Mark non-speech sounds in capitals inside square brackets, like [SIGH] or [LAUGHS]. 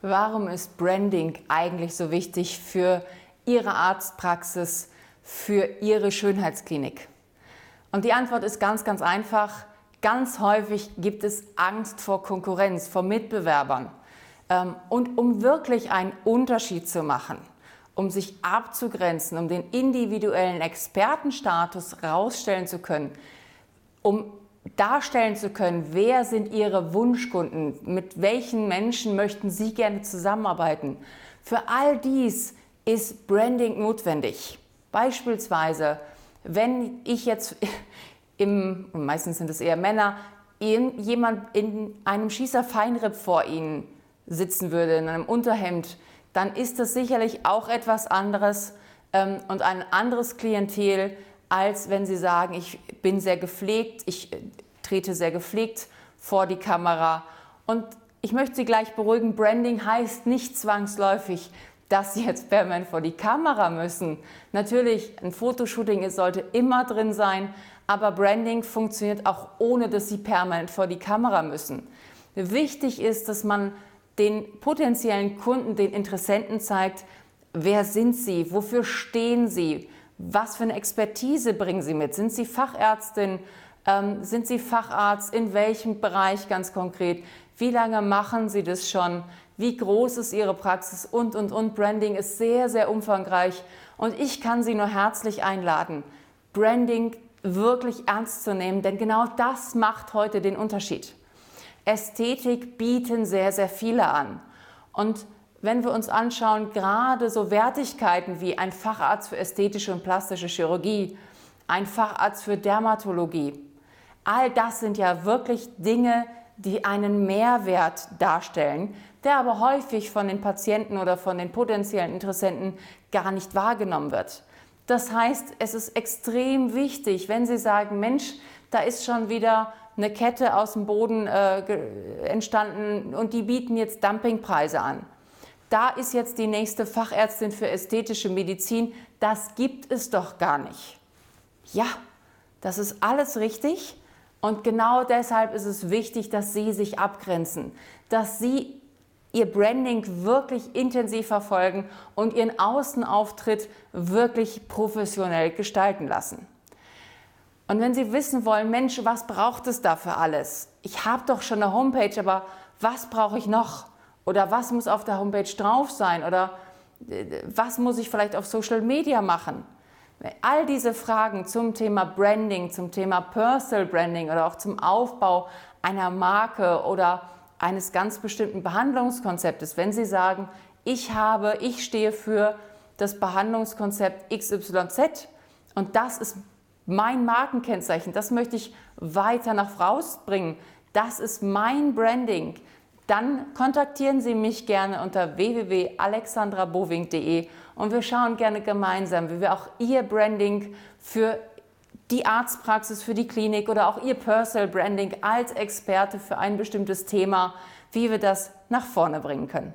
Warum ist Branding eigentlich so wichtig für Ihre Arztpraxis, für Ihre Schönheitsklinik? Und die Antwort ist ganz, ganz einfach. Ganz häufig gibt es Angst vor Konkurrenz, vor Mitbewerbern. Ähm, und um wirklich einen Unterschied zu machen, um sich abzugrenzen, um den individuellen Expertenstatus rausstellen zu können, um darstellen zu können, wer sind Ihre Wunschkunden, mit welchen Menschen möchten Sie gerne zusammenarbeiten. Für all dies ist Branding notwendig. Beispielsweise, wenn ich jetzt [LAUGHS] im, meistens sind es eher Männer, jemand in einem Schießerfeinripp vor Ihnen sitzen würde, in einem Unterhemd, dann ist das sicherlich auch etwas anderes ähm, und ein anderes Klientel, als wenn Sie sagen, ich bin sehr gepflegt, ich äh, trete sehr gepflegt vor die Kamera. Und ich möchte Sie gleich beruhigen, Branding heißt nicht zwangsläufig, dass Sie jetzt permanent vor die Kamera müssen. Natürlich, ein Fotoshooting sollte immer drin sein, aber Branding funktioniert auch ohne, dass Sie permanent vor die Kamera müssen. Wichtig ist, dass man den potenziellen Kunden, den Interessenten zeigt, wer sind Sie, wofür stehen Sie, was für eine Expertise bringen Sie mit? Sind Sie Fachärztin? Ähm, sind Sie Facharzt? In welchem Bereich ganz konkret? Wie lange machen Sie das schon? Wie groß ist Ihre Praxis? Und, und, und. Branding ist sehr, sehr umfangreich. Und ich kann Sie nur herzlich einladen, Branding wirklich ernst zu nehmen, denn genau das macht heute den Unterschied. Ästhetik bieten sehr, sehr viele an. Und wenn wir uns anschauen, gerade so Wertigkeiten wie ein Facharzt für ästhetische und plastische Chirurgie, ein Facharzt für Dermatologie, all das sind ja wirklich Dinge, die einen Mehrwert darstellen, der aber häufig von den Patienten oder von den potenziellen Interessenten gar nicht wahrgenommen wird. Das heißt, es ist extrem wichtig, wenn Sie sagen, Mensch, da ist schon wieder eine Kette aus dem Boden äh, entstanden und die bieten jetzt Dumpingpreise an da ist jetzt die nächste Fachärztin für ästhetische Medizin. Das gibt es doch gar nicht. Ja, das ist alles richtig. Und genau deshalb ist es wichtig, dass Sie sich abgrenzen, dass Sie Ihr Branding wirklich intensiv verfolgen und Ihren Außenauftritt wirklich professionell gestalten lassen. Und wenn Sie wissen wollen, Mensch, was braucht es da für alles? Ich habe doch schon eine Homepage, aber was brauche ich noch? Oder was muss auf der Homepage drauf sein? Oder äh, was muss ich vielleicht auf Social Media machen? All diese Fragen zum Thema Branding, zum Thema Personal Branding oder auch zum Aufbau einer Marke oder eines ganz bestimmten Behandlungskonzeptes, wenn Sie sagen, ich habe, ich stehe für das Behandlungskonzept XYZ und das ist mein Markenkennzeichen, das möchte ich weiter nach rausbringen, das ist mein Branding, dann kontaktieren Sie mich gerne unter www.alexandraboving.de und wir schauen gerne gemeinsam, wie wir auch Ihr Branding für die Arztpraxis, für die Klinik oder auch Ihr Personal Branding als Experte für ein bestimmtes Thema, wie wir das nach vorne bringen können.